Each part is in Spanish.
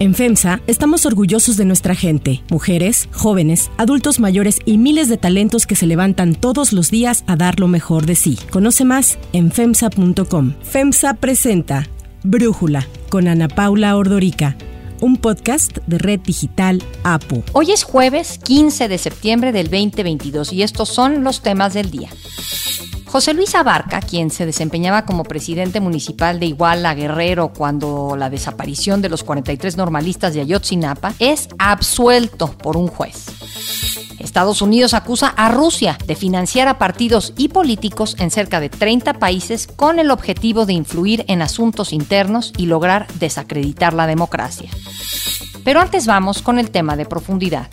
En FEMSA estamos orgullosos de nuestra gente, mujeres, jóvenes, adultos mayores y miles de talentos que se levantan todos los días a dar lo mejor de sí. Conoce más en FEMSA.com. FEMSA presenta Brújula con Ana Paula Ordorica un podcast de Red Digital APO. Hoy es jueves 15 de septiembre del 2022 y estos son los temas del día. José Luis Abarca, quien se desempeñaba como presidente municipal de Iguala Guerrero cuando la desaparición de los 43 normalistas de Ayotzinapa, es absuelto por un juez. Estados Unidos acusa a Rusia de financiar a partidos y políticos en cerca de 30 países con el objetivo de influir en asuntos internos y lograr desacreditar la democracia. Pero antes vamos con el tema de profundidad.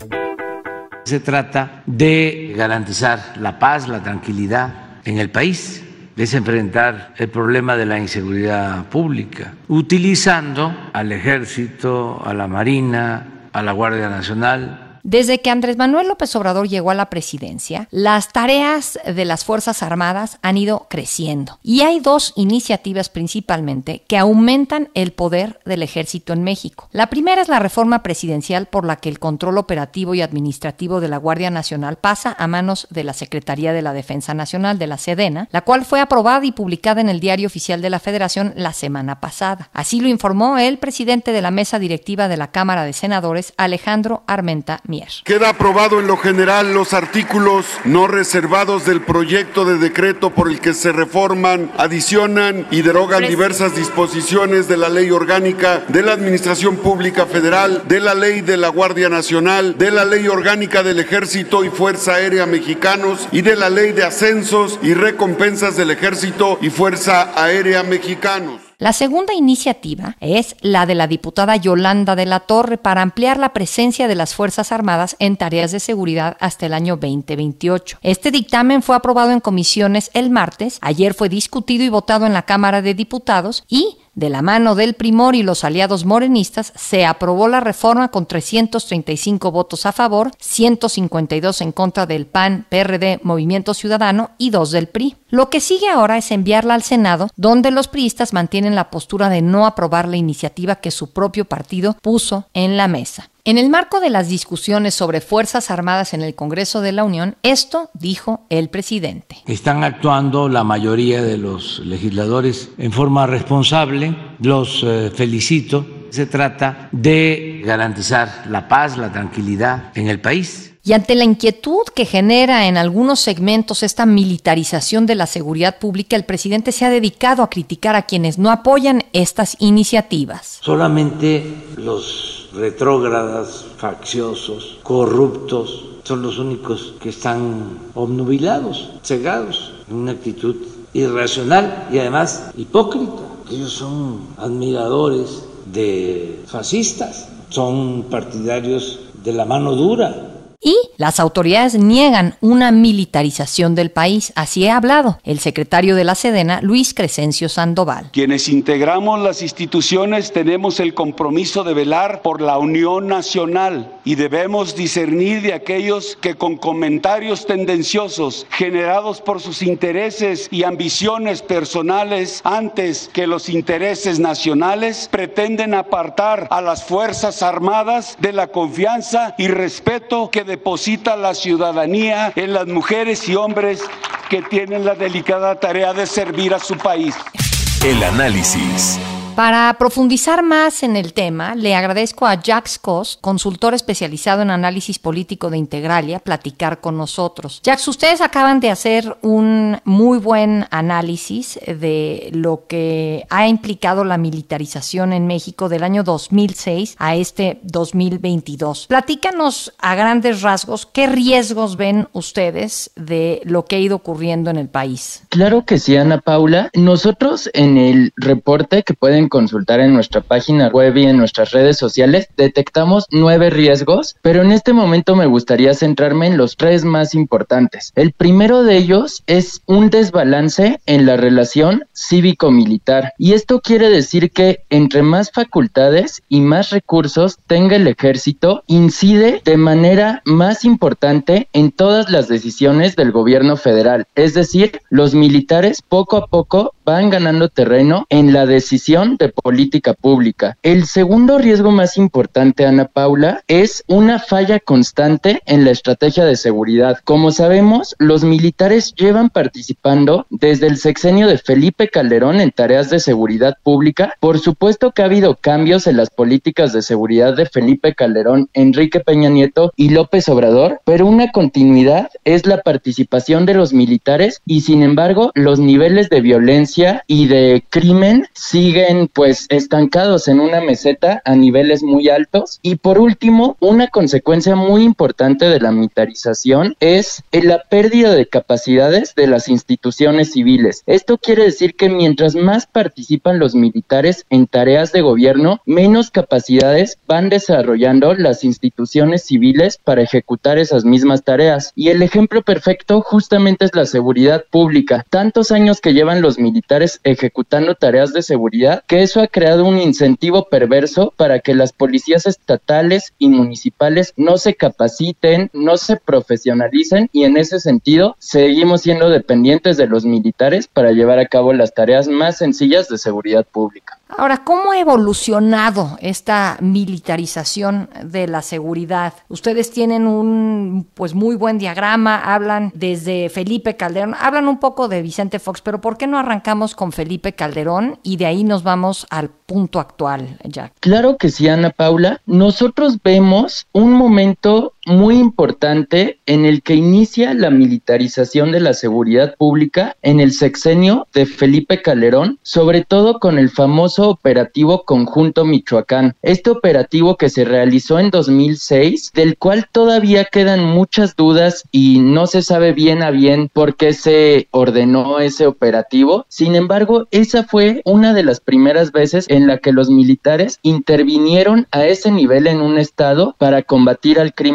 Se trata de garantizar la paz, la tranquilidad en el país es enfrentar el problema de la inseguridad pública, utilizando al ejército, a la Marina, a la Guardia Nacional, desde que Andrés Manuel López Obrador llegó a la presidencia, las tareas de las Fuerzas Armadas han ido creciendo. Y hay dos iniciativas principalmente que aumentan el poder del ejército en México. La primera es la reforma presidencial por la que el control operativo y administrativo de la Guardia Nacional pasa a manos de la Secretaría de la Defensa Nacional, de la Sedena, la cual fue aprobada y publicada en el Diario Oficial de la Federación la semana pasada. Así lo informó el presidente de la mesa directiva de la Cámara de Senadores, Alejandro Armenta Queda aprobado en lo general los artículos no reservados del proyecto de decreto por el que se reforman, adicionan y derogan diversas disposiciones de la ley orgánica de la Administración Pública Federal, de la ley de la Guardia Nacional, de la ley orgánica del Ejército y Fuerza Aérea Mexicanos y de la ley de ascensos y recompensas del Ejército y Fuerza Aérea Mexicanos. La segunda iniciativa es la de la diputada Yolanda de la Torre para ampliar la presencia de las Fuerzas Armadas en tareas de seguridad hasta el año 2028. Este dictamen fue aprobado en comisiones el martes, ayer fue discutido y votado en la Cámara de Diputados y de la mano del Primor y los aliados morenistas, se aprobó la reforma con 335 votos a favor, 152 en contra del PAN, PRD, Movimiento Ciudadano y dos del PRI. Lo que sigue ahora es enviarla al Senado, donde los priistas mantienen la postura de no aprobar la iniciativa que su propio partido puso en la mesa. En el marco de las discusiones sobre Fuerzas Armadas en el Congreso de la Unión, esto dijo el presidente. Están actuando la mayoría de los legisladores en forma responsable, los eh, felicito. Se trata de garantizar la paz, la tranquilidad en el país. Y ante la inquietud que genera en algunos segmentos esta militarización de la seguridad pública, el presidente se ha dedicado a criticar a quienes no apoyan estas iniciativas. Solamente los retrógradas, facciosos, corruptos, son los únicos que están obnubilados, cegados, en una actitud irracional y además hipócrita. Ellos son admiradores de fascistas, son partidarios de la mano dura, y las autoridades niegan una militarización del país. Así ha hablado el secretario de la Sedena, Luis Crescencio Sandoval. Quienes integramos las instituciones tenemos el compromiso de velar por la unión nacional y debemos discernir de aquellos que con comentarios tendenciosos generados por sus intereses y ambiciones personales antes que los intereses nacionales pretenden apartar a las Fuerzas Armadas de la confianza y respeto que deposita la ciudadanía en las mujeres y hombres que tienen la delicada tarea de servir a su país. El análisis. Para profundizar más en el tema, le agradezco a Jax Cos, consultor especializado en análisis político de Integralia, platicar con nosotros. Jax, ustedes acaban de hacer un muy buen análisis de lo que ha implicado la militarización en México del año 2006 a este 2022. Platícanos a grandes rasgos qué riesgos ven ustedes de lo que ha ido ocurriendo en el país. Claro que sí, Ana Paula. Nosotros en el reporte que pueden consultar en nuestra página web y en nuestras redes sociales, detectamos nueve riesgos, pero en este momento me gustaría centrarme en los tres más importantes. El primero de ellos es un desbalance en la relación cívico-militar y esto quiere decir que entre más facultades y más recursos tenga el ejército, incide de manera más importante en todas las decisiones del gobierno federal. Es decir, los militares poco a poco van ganando terreno en la decisión de política pública. El segundo riesgo más importante, Ana Paula, es una falla constante en la estrategia de seguridad. Como sabemos, los militares llevan participando desde el sexenio de Felipe Calderón en tareas de seguridad pública. Por supuesto que ha habido cambios en las políticas de seguridad de Felipe Calderón, Enrique Peña Nieto y López Obrador, pero una continuidad es la participación de los militares y sin embargo los niveles de violencia y de crimen siguen pues estancados en una meseta a niveles muy altos. Y por último, una consecuencia muy importante de la militarización es la pérdida de capacidades de las instituciones civiles. Esto quiere decir que mientras más participan los militares en tareas de gobierno, menos capacidades van desarrollando las instituciones civiles para ejecutar esas mismas tareas. Y el ejemplo perfecto justamente es la seguridad pública. Tantos años que llevan los militares ejecutando tareas de seguridad que eso ha creado un incentivo perverso para que las policías estatales y municipales no se capaciten, no se profesionalicen y en ese sentido seguimos siendo dependientes de los militares para llevar a cabo las tareas más sencillas de seguridad pública. Ahora, ¿cómo ha evolucionado esta militarización de la seguridad? Ustedes tienen un pues muy buen diagrama, hablan desde Felipe Calderón, hablan un poco de Vicente Fox, pero ¿por qué no arrancamos con Felipe Calderón y de ahí nos vamos al punto actual, Jack? Claro que sí, Ana Paula. Nosotros vemos un momento muy importante en el que inicia la militarización de la seguridad pública en el sexenio de Felipe Calderón, sobre todo con el famoso operativo conjunto Michoacán. Este operativo que se realizó en 2006, del cual todavía quedan muchas dudas y no se sabe bien a bien por qué se ordenó ese operativo. Sin embargo, esa fue una de las primeras veces en la que los militares intervinieron a ese nivel en un estado para combatir al crimen.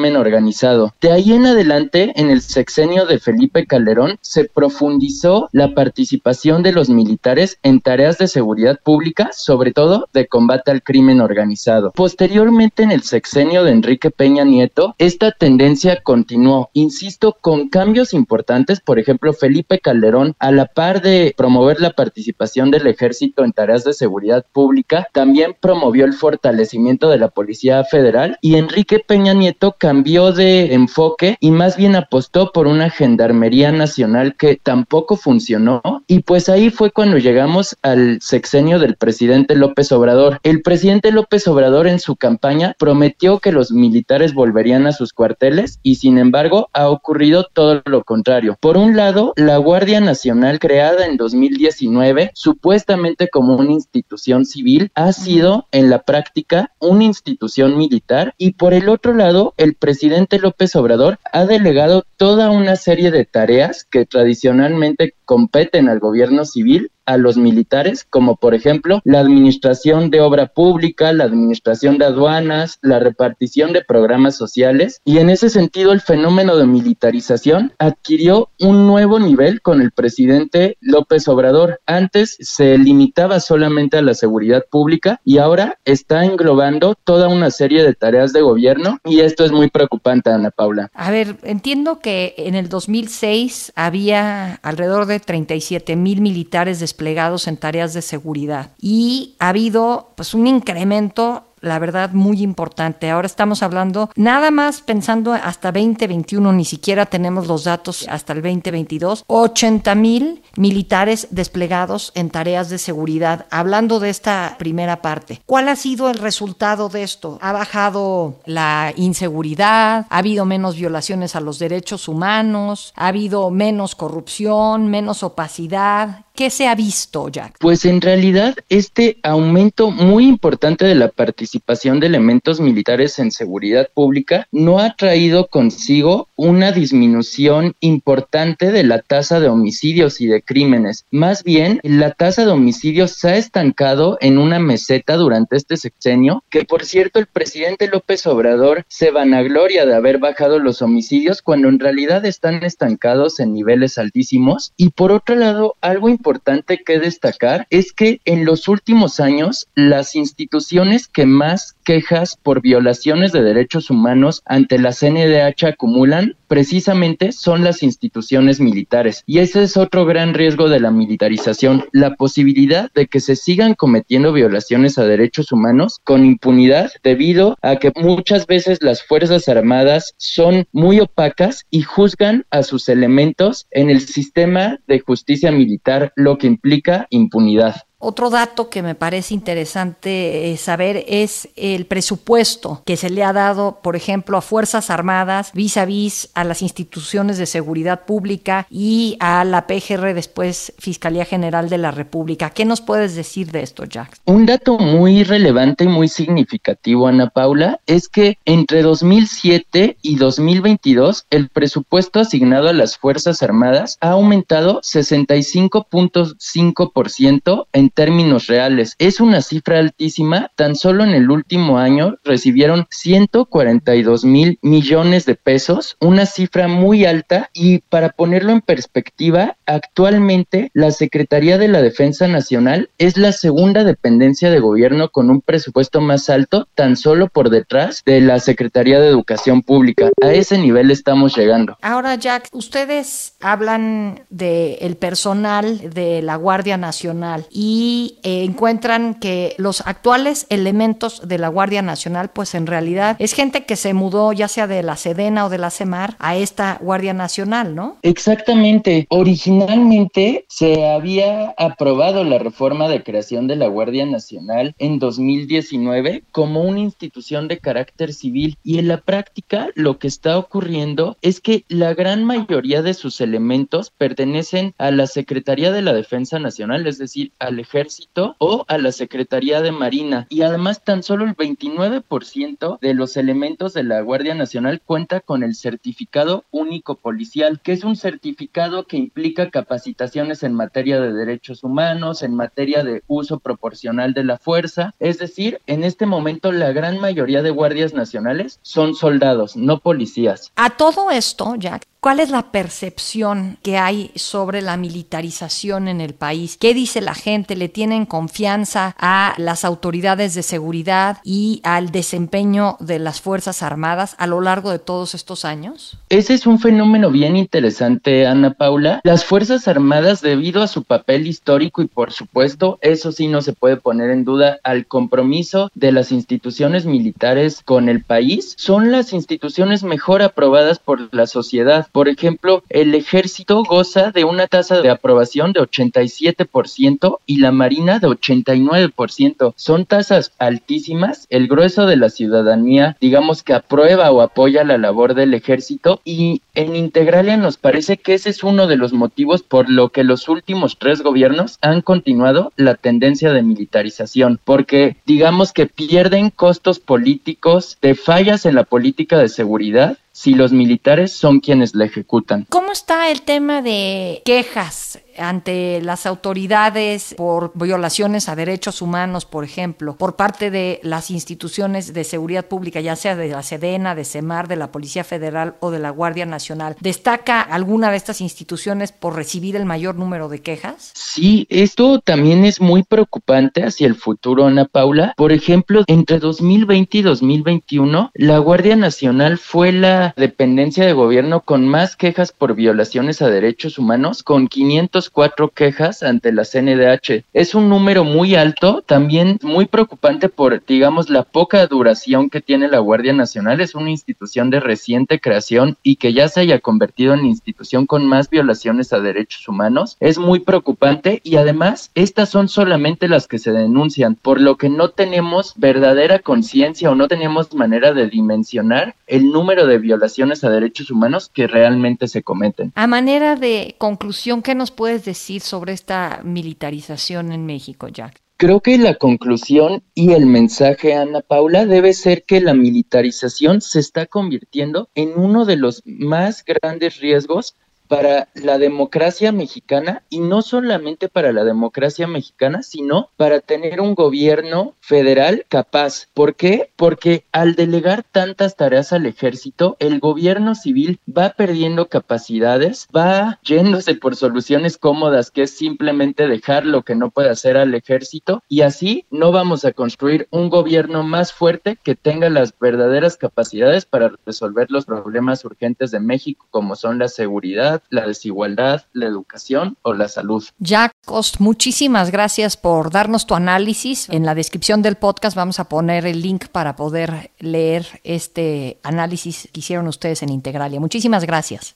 De ahí en adelante, en el sexenio de Felipe Calderón, se profundizó la participación de los militares en tareas de seguridad pública, sobre todo de combate al crimen organizado. Posteriormente, en el sexenio de Enrique Peña Nieto, esta tendencia continuó, insisto, con cambios importantes, por ejemplo, Felipe Calderón, a la par de promover la participación del ejército en tareas de seguridad pública, también promovió el fortalecimiento de la Policía Federal y Enrique Peña Nieto cambió de enfoque y más bien apostó por una gendarmería nacional que tampoco funcionó y pues ahí fue cuando llegamos al sexenio del presidente López Obrador. El presidente López Obrador en su campaña prometió que los militares volverían a sus cuarteles y sin embargo ha ocurrido todo lo contrario. Por un lado, la Guardia Nacional creada en 2019 supuestamente como una institución civil ha sido en la práctica una institución militar y por el otro lado el presidente presidente López Obrador ha delegado toda una serie de tareas que tradicionalmente competen al gobierno civil a los militares, como por ejemplo la administración de obra pública, la administración de aduanas, la repartición de programas sociales, y en ese sentido el fenómeno de militarización adquirió un nuevo nivel con el presidente López Obrador. Antes se limitaba solamente a la seguridad pública y ahora está englobando toda una serie de tareas de gobierno y esto es muy preocupante, Ana Paula. A ver, entiendo que en el 2006 había alrededor de 37 mil militares desplegados en tareas de seguridad. Y ha habido pues un incremento la verdad, muy importante. Ahora estamos hablando nada más pensando hasta 2021, ni siquiera tenemos los datos hasta el 2022, 80 mil militares desplegados en tareas de seguridad. Hablando de esta primera parte, ¿cuál ha sido el resultado de esto? ¿Ha bajado la inseguridad? ¿Ha habido menos violaciones a los derechos humanos? ¿Ha habido menos corrupción, menos opacidad? ¿Qué se ha visto, Jack? Pues en realidad este aumento muy importante de la participación de elementos militares en seguridad pública no ha traído consigo una disminución importante de la tasa de homicidios y de crímenes. Más bien, la tasa de homicidios se ha estancado en una meseta durante este sexenio, que por cierto el presidente López Obrador se vanagloria de haber bajado los homicidios cuando en realidad están estancados en niveles altísimos. Y por otro lado, algo importante que destacar es que en los últimos años las instituciones que más más quejas por violaciones de derechos humanos ante la CNDH acumulan precisamente son las instituciones militares. Y ese es otro gran riesgo de la militarización, la posibilidad de que se sigan cometiendo violaciones a derechos humanos con impunidad debido a que muchas veces las Fuerzas Armadas son muy opacas y juzgan a sus elementos en el sistema de justicia militar, lo que implica impunidad. Otro dato que me parece interesante eh, saber es el presupuesto que se le ha dado, por ejemplo, a Fuerzas Armadas vis a vis a las instituciones de seguridad pública y a la PGR, después Fiscalía General de la República. ¿Qué nos puedes decir de esto, Jack? Un dato muy relevante y muy significativo, Ana Paula, es que entre 2007 y 2022 el presupuesto asignado a las Fuerzas Armadas ha aumentado 65.5% en términos reales. Es una cifra altísima. Tan solo en el último año recibieron 142 mil millones de pesos, una cifra muy alta y para ponerlo en perspectiva, actualmente la Secretaría de la Defensa Nacional es la segunda dependencia de gobierno con un presupuesto más alto, tan solo por detrás de la Secretaría de Educación Pública. A ese nivel estamos llegando. Ahora, Jack, ustedes hablan del el personal de la Guardia Nacional y eh, encuentran que los actuales elementos de la Guardia Nacional, pues en realidad es gente que se mudó ya sea de la Sedena o de la CEMAR a esta Guardia Nacional, ¿no? Exactamente. Originalmente se había aprobado la reforma de creación de la Guardia Nacional en 2019 como una institución de carácter civil y en la práctica lo que está ocurriendo es que la gran mayoría de sus elementos pertenecen a la Secretaría de la Defensa Nacional, es decir, al ejército o a la Secretaría de Marina. Y además tan solo el 29% de los elementos de la Guardia Nacional cuenta con el certificado único policial, que es un certificado que implica capacitaciones en materia de derechos humanos, en materia de uso proporcional de la fuerza. Es decir, en este momento la gran mayoría de guardias nacionales son soldados, no policías. A todo esto, Jack, ¿Cuál es la percepción que hay sobre la militarización en el país? ¿Qué dice la gente? ¿Le tienen confianza a las autoridades de seguridad y al desempeño de las Fuerzas Armadas a lo largo de todos estos años? Ese es un fenómeno bien interesante, Ana Paula. Las Fuerzas Armadas, debido a su papel histórico y por supuesto, eso sí no se puede poner en duda, al compromiso de las instituciones militares con el país, son las instituciones mejor aprobadas por la sociedad por ejemplo, el ejército goza de una tasa de aprobación de 87% y la marina de 89%. Son tasas altísimas. El grueso de la ciudadanía, digamos que aprueba o apoya la labor del ejército y en Integralia nos parece que ese es uno de los motivos por lo que los últimos tres gobiernos han continuado la tendencia de militarización, porque digamos que pierden costos políticos de fallas en la política de seguridad si los militares son quienes la ejecutan. ¿Cómo está el tema de quejas ante las autoridades por violaciones a derechos humanos, por ejemplo, por parte de las instituciones de seguridad pública, ya sea de la Sedena, de SEMAR, de la Policía Federal o de la Guardia Nacional? ¿Destaca alguna de estas instituciones por recibir el mayor número de quejas? Sí, esto también es muy preocupante hacia el futuro, Ana Paula. Por ejemplo, entre 2020 y 2021, la Guardia Nacional fue la dependencia de gobierno con más quejas por violaciones a derechos humanos, con 500 cuatro quejas ante la CNDH. Es un número muy alto, también muy preocupante por, digamos, la poca duración que tiene la Guardia Nacional. Es una institución de reciente creación y que ya se haya convertido en institución con más violaciones a derechos humanos. Es muy preocupante y además estas son solamente las que se denuncian, por lo que no tenemos verdadera conciencia o no tenemos manera de dimensionar el número de violaciones a derechos humanos que realmente se cometen. A manera de conclusión, ¿qué nos puede decir sobre esta militarización en México, Jack? Creo que la conclusión y el mensaje, Ana Paula, debe ser que la militarización se está convirtiendo en uno de los más grandes riesgos para la democracia mexicana y no solamente para la democracia mexicana, sino para tener un gobierno federal capaz. ¿Por qué? Porque al delegar tantas tareas al ejército, el gobierno civil va perdiendo capacidades, va yéndose por soluciones cómodas, que es simplemente dejar lo que no puede hacer al ejército, y así no vamos a construir un gobierno más fuerte que tenga las verdaderas capacidades para resolver los problemas urgentes de México, como son la seguridad, la desigualdad, la educación o la salud. Jack muchísimas gracias por darnos tu análisis. En la descripción del podcast vamos a poner el link para poder leer este análisis que hicieron ustedes en Integralia. Muchísimas gracias.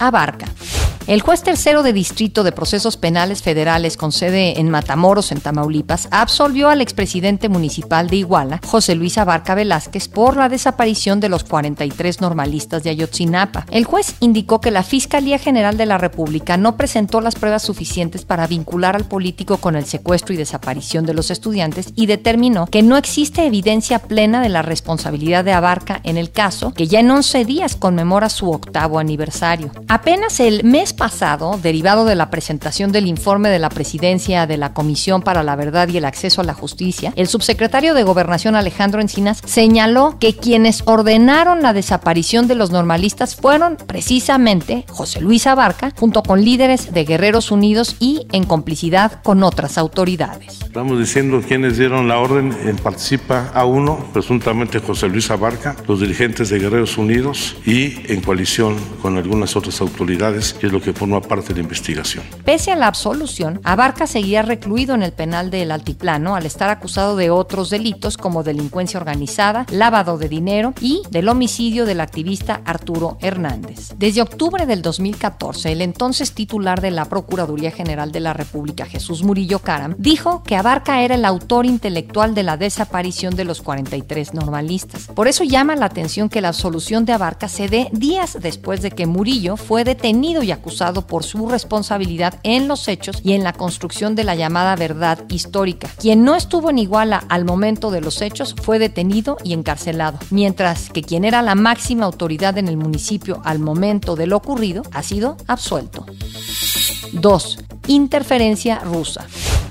Abarca. El juez tercero de Distrito de Procesos Penales Federales con sede en Matamoros, en Tamaulipas, absolvió al expresidente municipal de Iguala, José Luis Abarca Velázquez, por la desaparición de los 43 normalistas de Ayotzinapa. El juez indicó que la Fiscalía General de la República no presentó las pruebas suficientes para vincular al político con el secuestro y desaparición de los estudiantes y determinó que no existe evidencia plena de la responsabilidad de Abarca en el caso, que ya en 11 días conmemora su octavo aniversario. Apenas el mes pasado, derivado de la presentación del informe de la presidencia de la Comisión para la Verdad y el Acceso a la Justicia, el subsecretario de Gobernación Alejandro Encinas señaló que quienes ordenaron la desaparición de los normalistas fueron precisamente José Luis Abarca, junto con líderes de Guerreros Unidos y en complicidad con otras autoridades. Estamos diciendo quienes dieron la orden, en participa a uno, presuntamente José Luis Abarca, los dirigentes de Guerreros Unidos y en coalición con algunas otras autoridades, que es lo que forma parte de la investigación. Pese a la absolución, Abarca seguía recluido en el penal del Altiplano al estar acusado de otros delitos como delincuencia organizada, lavado de dinero y del homicidio del activista Arturo Hernández. Desde octubre del 2014, el entonces titular de la Procuraduría General de la República, Jesús Murillo Caram, dijo que Abarca era el autor intelectual de la desaparición de los 43 normalistas. Por eso llama la atención que la absolución de Abarca se dé días después de que Murillo fue detenido y acusado por su responsabilidad en los hechos y en la construcción de la llamada verdad histórica. Quien no estuvo en Iguala al momento de los hechos fue detenido y encarcelado, mientras que quien era la máxima autoridad en el municipio al momento de lo ocurrido ha sido absuelto. 2. Interferencia rusa.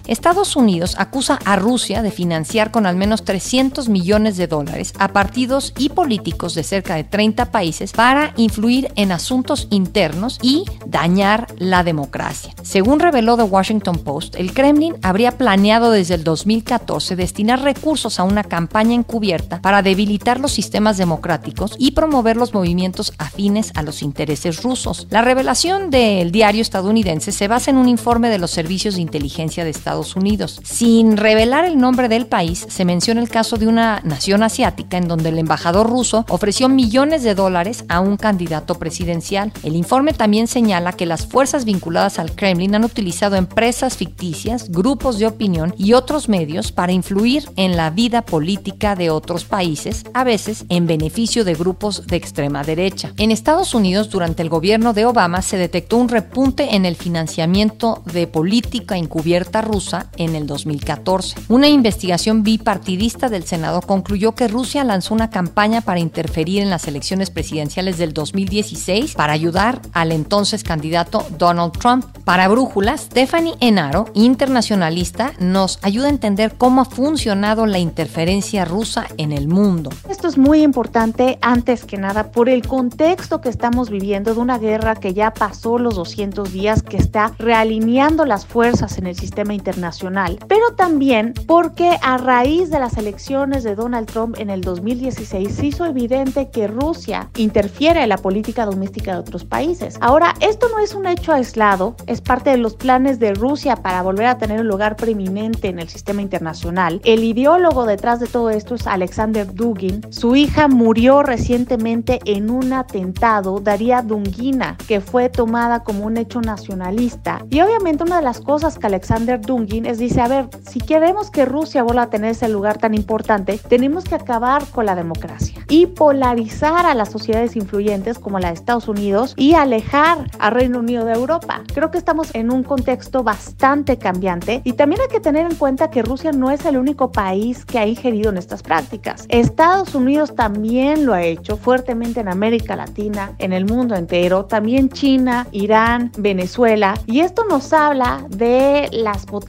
Estados Unidos acusa a Rusia de financiar con al menos 300 millones de dólares a partidos y políticos de cerca de 30 países para influir en asuntos internos y dañar la democracia. Según reveló The Washington Post, el Kremlin habría planeado desde el 2014 destinar recursos a una campaña encubierta para debilitar los sistemas democráticos y promover los movimientos afines a los intereses rusos. La revelación del diario estadounidense se basa en un informe de los servicios de inteligencia de Estados Unidos. Sin revelar el nombre del país, se menciona el caso de una nación asiática en donde el embajador ruso ofreció millones de dólares a un candidato presidencial. El informe también señala que las fuerzas vinculadas al Kremlin han utilizado empresas ficticias, grupos de opinión y otros medios para influir en la vida política de otros países, a veces en beneficio de grupos de extrema derecha. En Estados Unidos, durante el gobierno de Obama, se detectó un repunte en el financiamiento de política encubierta rusa en el 2014. Una investigación bipartidista del Senado concluyó que Rusia lanzó una campaña para interferir en las elecciones presidenciales del 2016 para ayudar al entonces candidato Donald Trump. Para Brújula, Stephanie Enaro, internacionalista, nos ayuda a entender cómo ha funcionado la interferencia rusa en el mundo. Esto es muy importante antes que nada por el contexto que estamos viviendo de una guerra que ya pasó los 200 días, que está realineando las fuerzas en el sistema internacional internacional, pero también porque a raíz de las elecciones de Donald Trump en el 2016 se hizo evidente que Rusia interfiere en la política doméstica de otros países. Ahora, esto no es un hecho aislado, es parte de los planes de Rusia para volver a tener un lugar preeminente en el sistema internacional. El ideólogo detrás de todo esto es Alexander Dugin. Su hija murió recientemente en un atentado, Daria Dungina, que fue tomada como un hecho nacionalista. Y obviamente una de las cosas que Alexander Dungin es dice, a ver, si queremos que Rusia vuelva a tener ese lugar tan importante, tenemos que acabar con la democracia y polarizar a las sociedades influyentes como la de Estados Unidos y alejar a Reino Unido de Europa. Creo que estamos en un contexto bastante cambiante y también hay que tener en cuenta que Rusia no es el único país que ha ingerido en estas prácticas. Estados Unidos también lo ha hecho fuertemente en América Latina, en el mundo entero, también China, Irán, Venezuela y esto nos habla de las potencias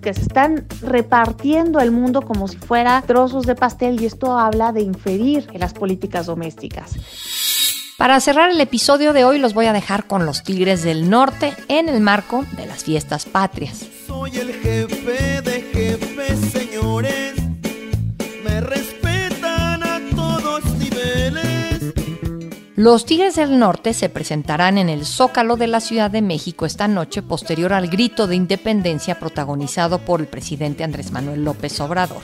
que se están repartiendo el mundo como si fuera trozos de pastel y esto habla de inferir en las políticas domésticas. Para cerrar el episodio de hoy los voy a dejar con los Tigres del Norte en el marco de las fiestas patrias. Soy el jefe Los Tigres del Norte se presentarán en el Zócalo de la Ciudad de México esta noche posterior al grito de independencia protagonizado por el presidente Andrés Manuel López Obrador.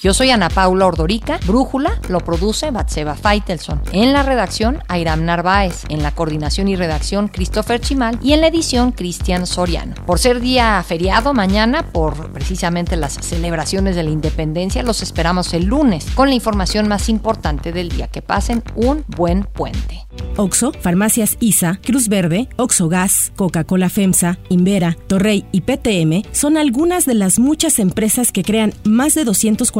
Yo soy Ana Paula Ordorica, Brújula lo produce Batseba Feitelson. En la redacción, Airam Narváez. En la coordinación y redacción, Christopher Chimal. Y en la edición, Cristian Soriano. Por ser día feriado mañana, por precisamente las celebraciones de la independencia, los esperamos el lunes con la información más importante del día. Que pasen un buen puente. Oxo, Farmacias ISA, Cruz Verde, Oxo Gas, Coca-Cola FEMSA, Invera, Torrey y PTM son algunas de las muchas empresas que crean más de